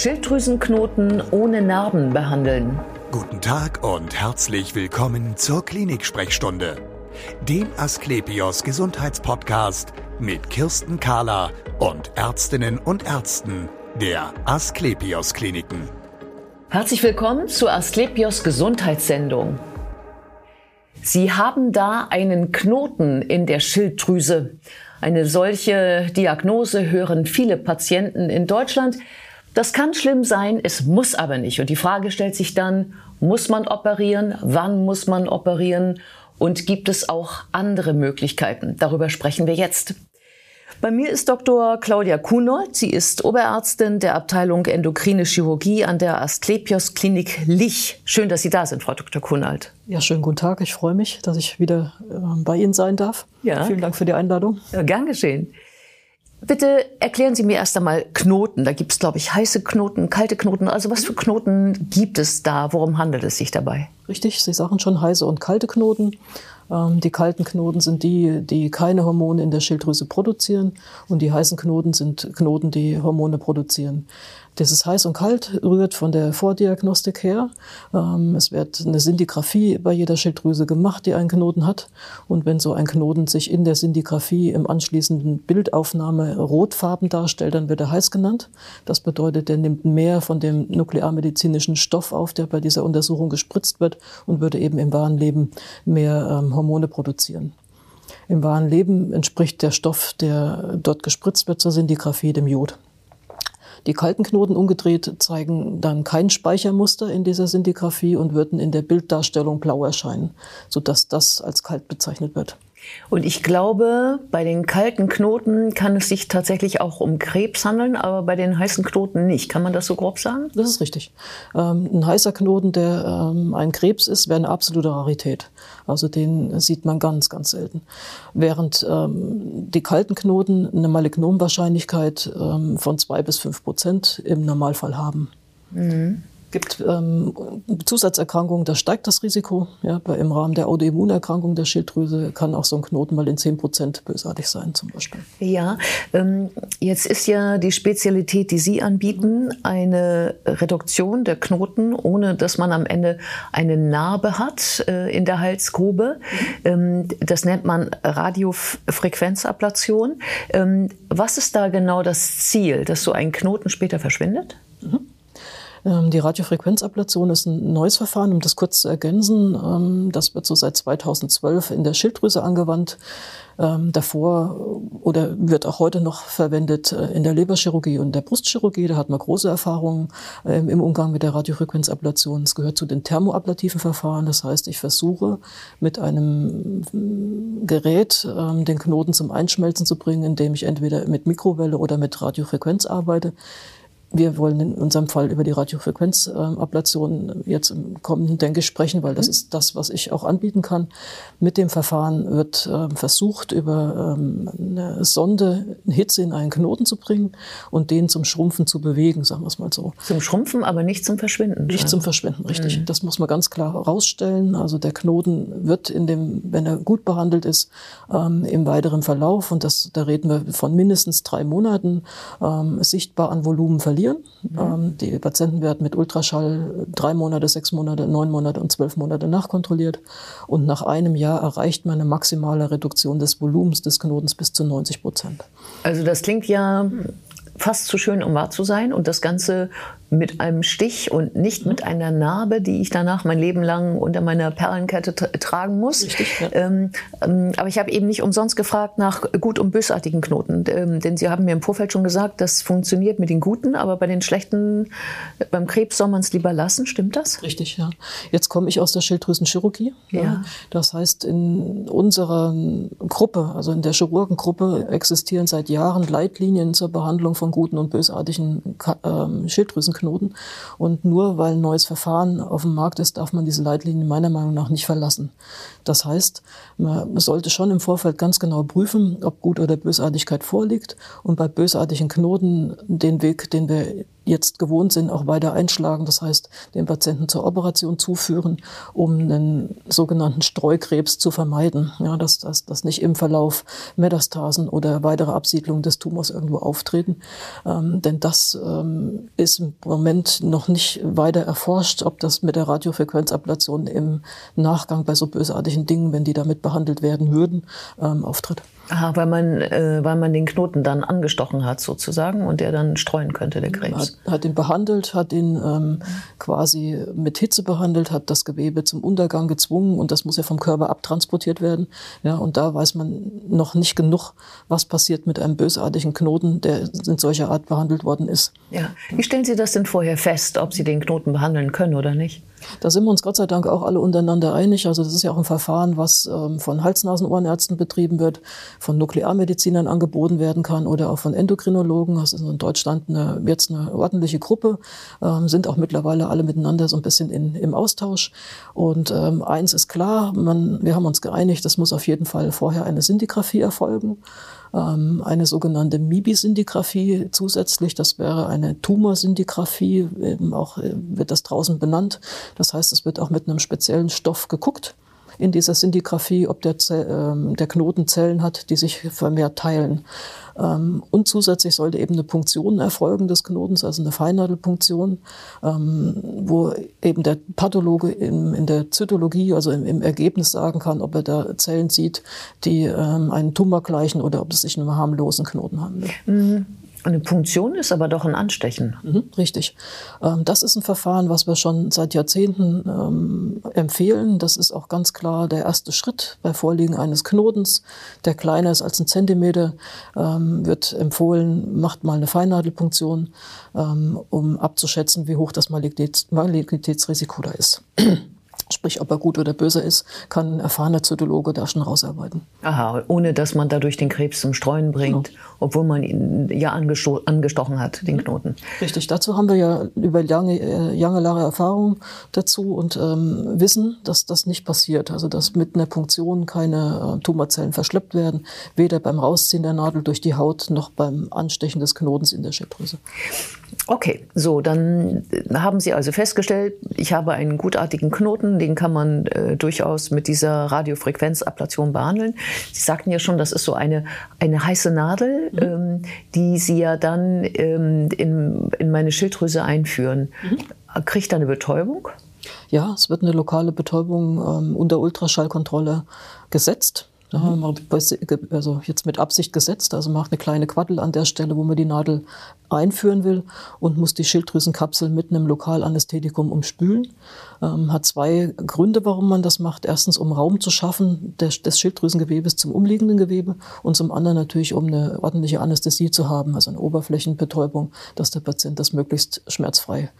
Schilddrüsenknoten ohne Narben behandeln. Guten Tag und herzlich willkommen zur Klinik-Sprechstunde, dem Asklepios Gesundheitspodcast mit Kirsten Kahler und Ärztinnen und Ärzten der Asklepios Kliniken. Herzlich willkommen zur Asklepios Gesundheitssendung. Sie haben da einen Knoten in der Schilddrüse. Eine solche Diagnose hören viele Patienten in Deutschland. Das kann schlimm sein, es muss aber nicht. Und die Frage stellt sich dann, muss man operieren? Wann muss man operieren? Und gibt es auch andere Möglichkeiten? Darüber sprechen wir jetzt. Bei mir ist Dr. Claudia Kunold. Sie ist Oberärztin der Abteilung Endokrine Chirurgie an der Asklepios Klinik Lich. Schön, dass Sie da sind, Frau Dr. Kunold. Ja, schönen guten Tag. Ich freue mich, dass ich wieder äh, bei Ihnen sein darf. Ja. Vielen Dank für die Einladung. Ja, gern geschehen. Bitte erklären Sie mir erst einmal Knoten. Da gibt es, glaube ich, heiße Knoten, kalte Knoten. Also was für Knoten gibt es da? Worum handelt es sich dabei? Richtig, Sie sagen schon heiße und kalte Knoten. Ähm, die kalten Knoten sind die, die keine Hormone in der Schilddrüse produzieren und die heißen Knoten sind Knoten, die Hormone produzieren. Dieses heiß und kalt rührt von der Vordiagnostik her. Ähm, es wird eine Sindigraphie bei jeder Schilddrüse gemacht, die einen Knoten hat. Und wenn so ein Knoten sich in der Sindigraphie im anschließenden Bildaufnahme rotfarben darstellt, dann wird er heiß genannt. Das bedeutet, er nimmt mehr von dem nuklearmedizinischen Stoff auf, der bei dieser Untersuchung gespritzt wird und würde eben im wahren Leben mehr ähm, Hormone produzieren. Im wahren Leben entspricht der Stoff, der dort gespritzt wird zur Sindigraphie, dem Jod. Die kalten Knoten umgedreht zeigen dann kein Speichermuster in dieser Sintigraphie und würden in der Bilddarstellung blau erscheinen, sodass das als kalt bezeichnet wird. Und ich glaube, bei den kalten Knoten kann es sich tatsächlich auch um Krebs handeln, aber bei den heißen Knoten nicht. Kann man das so grob sagen? Das ist richtig. Ähm, ein heißer Knoten, der ähm, ein Krebs ist, wäre eine absolute Rarität. Also den sieht man ganz, ganz selten. Während ähm, die kalten Knoten eine Malignomwahrscheinlichkeit von zwei bis fünf Prozent im Normalfall haben. Mhm gibt ähm, Zusatzerkrankungen, da steigt das Risiko. Ja, bei, Im Rahmen der Autoimmunerkrankung der Schilddrüse kann auch so ein Knoten mal in 10 Prozent bösartig sein zum Beispiel. Ja, ähm, jetzt ist ja die Spezialität, die Sie anbieten, eine Reduktion der Knoten, ohne dass man am Ende eine Narbe hat äh, in der Halsgrube. Ähm, das nennt man Radiofrequenzablation. Ähm, was ist da genau das Ziel, dass so ein Knoten später verschwindet? Ähm, die Radiofrequenzablation ist ein neues Verfahren, um das kurz zu ergänzen. Ähm, das wird so seit 2012 in der Schilddrüse angewandt. Ähm, davor oder wird auch heute noch verwendet äh, in der Leberchirurgie und der Brustchirurgie. Da hat man große Erfahrungen im Umgang mit der Radiofrequenzablation. Es gehört zu den thermoablativen Verfahren. Das heißt, ich versuche mit einem Gerät den Knoten zum Einschmelzen zu bringen, indem ich entweder mit Mikrowelle oder mit Radiofrequenz arbeite. Wir wollen in unserem Fall über die Radiofrequenzablation jetzt im kommenden, denke ich, sprechen, weil das mhm. ist das, was ich auch anbieten kann. Mit dem Verfahren wird äh, versucht, über ähm, eine Sonde Hitze in einen Knoten zu bringen und den zum Schrumpfen zu bewegen, sagen wir es mal so. Zum Schrumpfen, aber nicht zum Verschwinden. Nicht zum Verschwinden, richtig. Mhm. Das muss man ganz klar herausstellen. Also der Knoten wird in dem, wenn er gut behandelt ist, ähm, im weiteren Verlauf, und das, da reden wir von mindestens drei Monaten, ähm, sichtbar an Volumen verlieren verlieren. Mhm. Ähm, die Patienten werden mit Ultraschall drei Monate, sechs Monate, neun Monate und zwölf Monate nachkontrolliert. Und nach einem Jahr erreicht man eine maximale Reduktion des Volumens des Knotens bis zu 90 Prozent. Also das klingt ja fast zu schön, um wahr zu sein. Und das Ganze mit einem Stich und nicht mit einer Narbe, die ich danach mein Leben lang unter meiner Perlenkette tragen muss. Richtig, ja. ähm, ähm, aber ich habe eben nicht umsonst gefragt nach gut- und bösartigen Knoten. Ähm, denn Sie haben mir im Vorfeld schon gesagt, das funktioniert mit den guten, aber bei den schlechten, beim Krebs soll man es lieber lassen. Stimmt das? Richtig, ja. Jetzt komme ich aus der Schilddrüsenchirurgie. Ja. ja. Das heißt, in unserer Gruppe, also in der Chirurgengruppe, existieren seit Jahren Leitlinien zur Behandlung von guten und bösartigen ähm, Schilddrüsenknoten. Knoten. Und nur weil ein neues Verfahren auf dem Markt ist, darf man diese Leitlinien meiner Meinung nach nicht verlassen. Das heißt, man sollte schon im Vorfeld ganz genau prüfen, ob Gut- oder Bösartigkeit vorliegt und bei bösartigen Knoten den Weg, den wir jetzt gewohnt sind, auch weiter einschlagen. Das heißt, den Patienten zur Operation zuführen, um einen sogenannten Streukrebs zu vermeiden. Ja, dass, dass, dass nicht im Verlauf Metastasen oder weitere Absiedlungen des Tumors irgendwo auftreten. Ähm, denn das ähm, ist im Moment noch nicht weiter erforscht, ob das mit der Radiofrequenzablation im Nachgang bei so bösartigen Dingen, wenn die damit behandelt werden würden, ähm, auftritt. Aha, weil man, äh, weil man den Knoten dann angestochen hat sozusagen und der dann streuen könnte, der Krebs. Hat, hat ihn behandelt, hat ihn ähm, quasi mit Hitze behandelt, hat das Gewebe zum Untergang gezwungen und das muss ja vom Körper abtransportiert werden. Ja, und da weiß man noch nicht genug, was passiert mit einem bösartigen Knoten, der in solcher Art behandelt worden ist. Ja. Wie stellen Sie das denn vorher fest, ob Sie den Knoten behandeln können oder nicht? Da sind wir uns Gott sei Dank auch alle untereinander einig. Also das ist ja auch ein Verfahren, was ähm, von Hals-Nasen-Ohrenärzten betrieben wird, von Nuklearmedizinern angeboten werden kann oder auch von Endokrinologen. Das ist in Deutschland eine, jetzt eine ordentliche Gruppe, ähm, sind auch mittlerweile alle miteinander so ein bisschen in, im Austausch. Und ähm, eins ist klar, man, wir haben uns geeinigt, es muss auf jeden Fall vorher eine Sintigraphie erfolgen eine sogenannte MIBI-Sintigraphie zusätzlich. Das wäre eine Tumorsintigraphie, eben auch äh, wird das draußen benannt. Das heißt, es wird auch mit einem speziellen Stoff geguckt in dieser Sintigraphie, ob der, äh, der Knoten Zellen hat, die sich vermehrt teilen. Ähm, und zusätzlich sollte eben eine Punktion erfolgen des Knotens, also eine Feinnadelpunktion, ähm, wo eben der Pathologe in, in der Zytologie, also im, im, Ergebnis sagen kann, ob er da Zellen sieht, die ähm, einen Tumor gleichen oder ob es sich um einen harmlosen Knoten handelt. Mhm. Eine Punktion ist aber doch ein Anstechen. Mhm, richtig. Ähm, das ist ein Verfahren, was wir schon seit Jahrzehnten ähm, empfehlen. Das ist auch ganz klar der erste Schritt bei Vorliegen eines Knotens, der kleiner ist als ein Zentimeter, ähm, wird empfohlen, macht mal eine Feinnadelpunktion, um abzuschätzen, wie hoch das Malignitätsrisiko da ist. Sprich, ob er gut oder böse ist, kann ein erfahrener Zytologe da schon rausarbeiten. Aha, ohne dass man dadurch den Krebs zum Streuen bringt, genau. obwohl man ihn ja angesto angestochen hat, den Knoten. Richtig, dazu haben wir ja über lange, äh, lange, lange Erfahrung dazu und ähm, wissen, dass das nicht passiert. Also, dass mit einer Punktion keine äh, Tumorzellen verschleppt werden, weder beim Rausziehen der Nadel durch die Haut noch beim Anstechen des Knotens in der Schilddrüse. Okay, so, dann haben Sie also festgestellt, ich habe einen gutartigen Knoten, den kann man äh, durchaus mit dieser Radiofrequenzablation behandeln. Sie sagten ja schon, das ist so eine, eine heiße Nadel, mhm. ähm, die Sie ja dann ähm, in, in meine Schilddrüse einführen. Mhm. Kriegt da eine Betäubung? Ja, es wird eine lokale Betäubung ähm, unter Ultraschallkontrolle gesetzt. Da haben wir also jetzt mit Absicht gesetzt. Also macht eine kleine Quaddel an der Stelle, wo man die Nadel einführen will und muss die Schilddrüsenkapsel mit einem Lokalanästhetikum umspülen. Ähm, hat zwei Gründe, warum man das macht. Erstens, um Raum zu schaffen des, des Schilddrüsengewebes zum umliegenden Gewebe und zum anderen natürlich, um eine ordentliche Anästhesie zu haben, also eine Oberflächenbetäubung, dass der Patient das möglichst schmerzfrei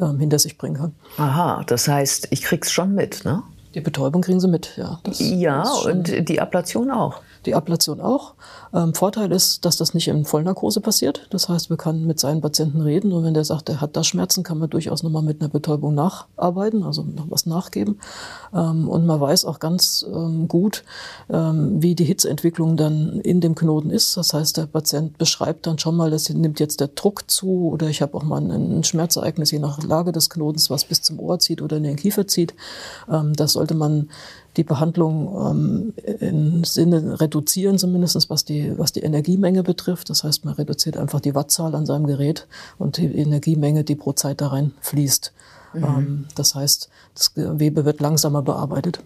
ähm, hinter sich bringen kann. Aha, das heißt, ich krieg's schon mit, ne? Die Betäubung kriegen sie mit, ja. Das, ja, das und die Ablation auch die Ablation auch. Ähm, Vorteil ist, dass das nicht in Vollnarkose passiert. Das heißt, wir können mit seinen Patienten reden und wenn der sagt, er hat da Schmerzen, kann man durchaus nochmal mit einer Betäubung nacharbeiten, also noch was nachgeben. Ähm, und man weiß auch ganz ähm, gut, ähm, wie die Hitzeentwicklung dann in dem Knoten ist. Das heißt, der Patient beschreibt dann schon mal, dass nimmt jetzt der Druck zu oder ich habe auch mal ein, ein Schmerzereignis je nach Lage des Knotens, was bis zum Ohr zieht oder in den Kiefer zieht. Ähm, das sollte man die Behandlung ähm, im Sinne reduzieren, zumindest was die, was die Energiemenge betrifft. Das heißt, man reduziert einfach die Wattzahl an seinem Gerät und die Energiemenge, die pro Zeit da rein fließt. Mhm. Ähm, das heißt, das Gewebe wird langsamer bearbeitet.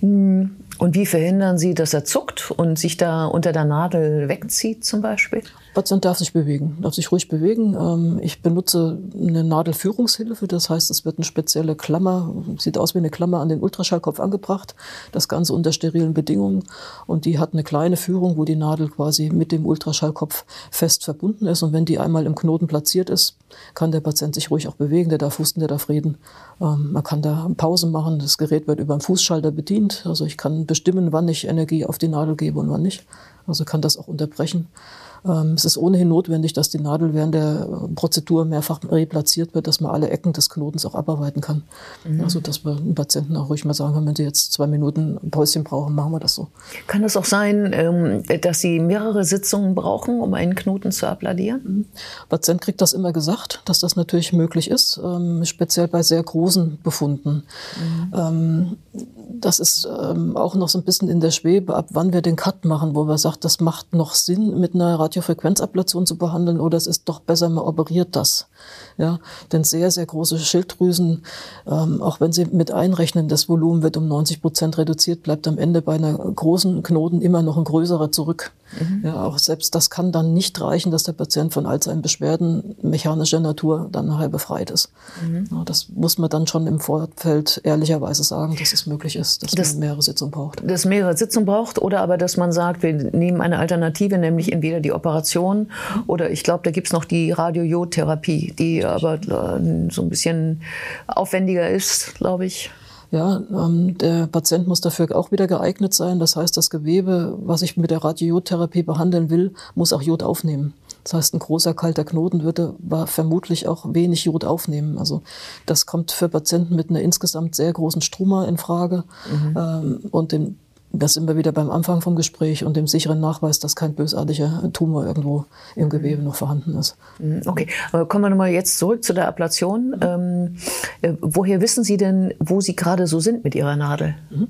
Und wie verhindern Sie, dass er zuckt und sich da unter der Nadel wegzieht zum Beispiel? Der Patient darf sich bewegen, darf sich ruhig bewegen. Ähm, ich benutze eine Nadelführungshilfe, das heißt, es wird eine spezielle Klammer, sieht aus wie eine Klammer an den Ultraschallkopf angebracht, das Ganze unter sterilen Bedingungen. Und die hat eine kleine Führung, wo die Nadel quasi mit dem Ultraschallkopf fest verbunden ist. Und wenn die einmal im Knoten platziert ist, kann der Patient sich ruhig auch bewegen, der darf husten, der darf reden. Ähm, man kann da Pause machen, das Gerät wird über einen Fußschalter bedient. Also ich kann bestimmen, wann ich Energie auf die Nadel gebe und wann nicht. Also kann das auch unterbrechen. Ähm, es ist ohnehin notwendig, dass die Nadel während der Prozedur mehrfach replatziert wird, dass man alle Ecken des Knotens auch abarbeiten kann. Mhm. Also dass wir den Patienten auch ruhig mal sagen können, wenn sie jetzt zwei Minuten ein Päuschen brauchen, machen wir das so. Kann es auch sein, ähm, dass Sie mehrere Sitzungen brauchen, um einen Knoten zu abladieren? Mhm. Der Patient kriegt das immer gesagt, dass das natürlich möglich ist, ähm, speziell bei sehr großen Befunden. Mhm. Das ist auch noch so ein bisschen in der Schwebe, ab wann wir den Cut machen, wo man sagt, das macht noch Sinn, mit einer Radiofrequenzablation zu behandeln oder es ist doch besser, man operiert das. Ja, denn sehr, sehr große Schilddrüsen, ähm, auch wenn Sie mit einrechnen, das Volumen wird um 90 Prozent reduziert, bleibt am Ende bei einer großen Knoten immer noch ein größerer zurück. Mhm. Ja, auch selbst das kann dann nicht reichen, dass der Patient von all seinen Beschwerden mechanischer Natur dann nachher befreit ist. Mhm. Ja, das muss man dann schon im Vorfeld ehrlicherweise sagen, dass es möglich ist, dass das, man mehrere Sitzungen braucht. Dass mehrere Sitzungen braucht oder aber, dass man sagt, wir nehmen eine Alternative, nämlich entweder die Operation oder ich glaube, da gibt es noch die Radiojodtherapie, die aber äh, so ein bisschen aufwendiger ist, glaube ich. Ja, ähm, der Patient muss dafür auch wieder geeignet sein. Das heißt, das Gewebe, was ich mit der Radiojodtherapie behandeln will, muss auch Jod aufnehmen. Das heißt, ein großer kalter Knoten würde vermutlich auch wenig Jod aufnehmen. Also das kommt für Patienten mit einer insgesamt sehr großen Struma in Frage mhm. ähm, und den das sind wir wieder beim Anfang vom Gespräch und dem sicheren Nachweis, dass kein bösartiger Tumor irgendwo im Gewebe noch vorhanden ist. Mhm, okay, aber kommen wir nochmal jetzt zurück zu der Ablation. Ähm, äh, woher wissen Sie denn, wo Sie gerade so sind mit Ihrer Nadel? Mhm.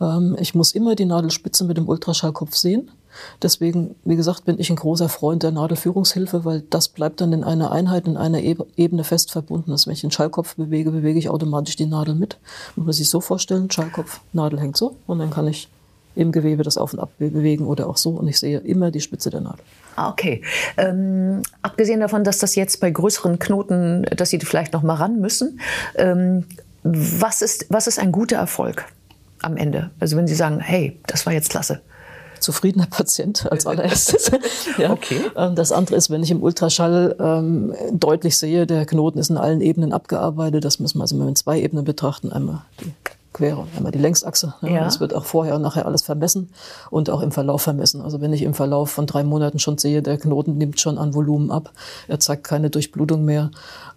Ähm, ich muss immer die Nadelspitze mit dem Ultraschallkopf sehen. Deswegen, wie gesagt, bin ich ein großer Freund der Nadelführungshilfe, weil das bleibt dann in einer Einheit, in einer Ebene fest verbunden. Also wenn ich den Schallkopf bewege, bewege ich automatisch die Nadel mit. Man muss sich so vorstellen, Schallkopf, Nadel hängt so und dann kann ich im Gewebe das auf und ab bewegen oder auch so. Und ich sehe immer die Spitze der Nadel. Ah, okay. Ähm, abgesehen davon, dass das jetzt bei größeren Knoten, dass Sie vielleicht noch mal ran müssen, ähm, was, ist, was ist ein guter Erfolg am Ende? Also wenn Sie sagen, hey, das war jetzt klasse zufriedener Patient als allererstes. ja. Okay. Ähm, das andere ist, wenn ich im Ultraschall ähm, deutlich sehe, der Knoten ist in allen Ebenen abgearbeitet. Das müssen wir also mal in zwei Ebenen betrachten. Einmal die Quere, einmal die Längsachse. Ja. Ja. Das wird auch vorher und nachher alles vermessen und auch im Verlauf vermessen. Also wenn ich im Verlauf von drei Monaten schon sehe, der Knoten nimmt schon an Volumen ab, er zeigt keine Durchblutung mehr,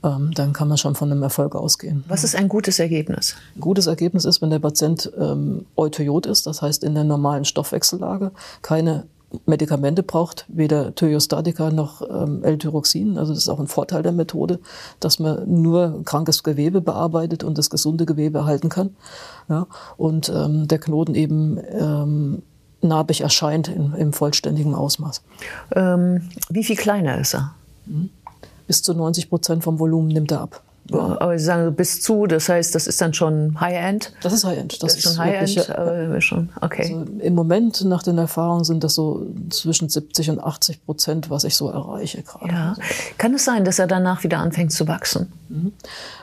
ähm, dann kann man schon von einem Erfolg ausgehen. Was ist ein gutes Ergebnis? Ein gutes Ergebnis ist, wenn der Patient ähm, Euteriot ist, das heißt in der normalen Stoffwechsellage, keine Medikamente braucht, weder Thyostatika noch ähm, L-Tyroxin. Also das ist auch ein Vorteil der Methode, dass man nur krankes Gewebe bearbeitet und das gesunde Gewebe erhalten kann. Ja, und ähm, der Knoten eben ähm, narbig erscheint in, im vollständigen Ausmaß. Ähm, wie viel kleiner ist er? Hm? Bis zu 90 Prozent vom Volumen nimmt er ab. Aber Sie sagen bis zu, das heißt, das ist dann schon High-End? Das ist High-End. Das, das, ist schon High-End, aber schon, okay. Also Im Moment, nach den Erfahrungen, sind das so zwischen 70 und 80 Prozent, was ich so erreiche gerade. Ja. Kann es sein, dass er danach wieder anfängt zu wachsen? Mhm.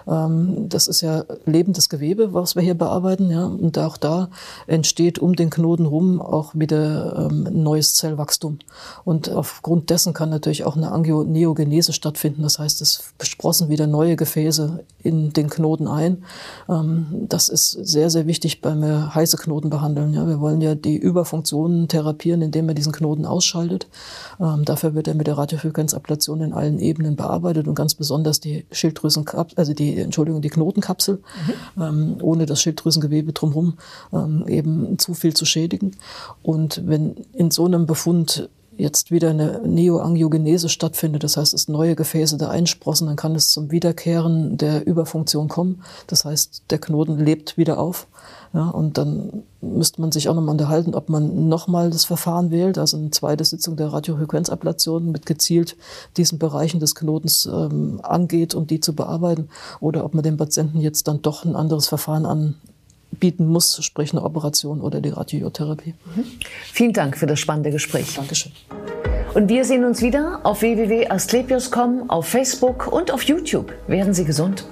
Ähm, das ist ja lebendes Gewebe, was wir hier bearbeiten. Ja? Und auch da entsteht um den Knoten rum auch wieder ähm, neues Zellwachstum. Und aufgrund dessen kann natürlich auch eine Angioneogenese stattfinden. Das heißt, es sprossen wieder neue Gefäße in den Knoten ein. Ähm, das ist sehr, sehr wichtig beim heiße Knoten behandeln. Ja? Wir wollen ja die Überfunktionen therapieren, indem man diesen Knoten ausschaltet. Dafür wird er mit der Radiofrequenzablation in allen Ebenen bearbeitet und ganz besonders die Schilddrüsenkapsel, also die Entschuldigung, die Knotenkapsel, mhm. ähm, ohne das Schilddrüsengewebe drumherum ähm, eben zu viel zu schädigen. Und wenn in so einem Befund jetzt wieder eine Neoangiogenese stattfindet, das heißt, es neue Gefäße da einsprossen, dann kann es zum Wiederkehren der Überfunktion kommen. Das heißt, der Knoten lebt wieder auf. Ja, und dann müsste man sich auch nochmal unterhalten, ob man nochmal das Verfahren wählt, also eine zweite Sitzung der Radiofrequenzablation mit gezielt diesen Bereichen des Knotens ähm, angeht, um die zu bearbeiten, oder ob man dem Patienten jetzt dann doch ein anderes Verfahren anbieten muss, sprich eine Operation oder die Radiotherapie. Mhm. Vielen Dank für das spannende Gespräch. Dankeschön. Und wir sehen uns wieder auf www.asklepios.com, auf Facebook und auf YouTube. Werden Sie gesund.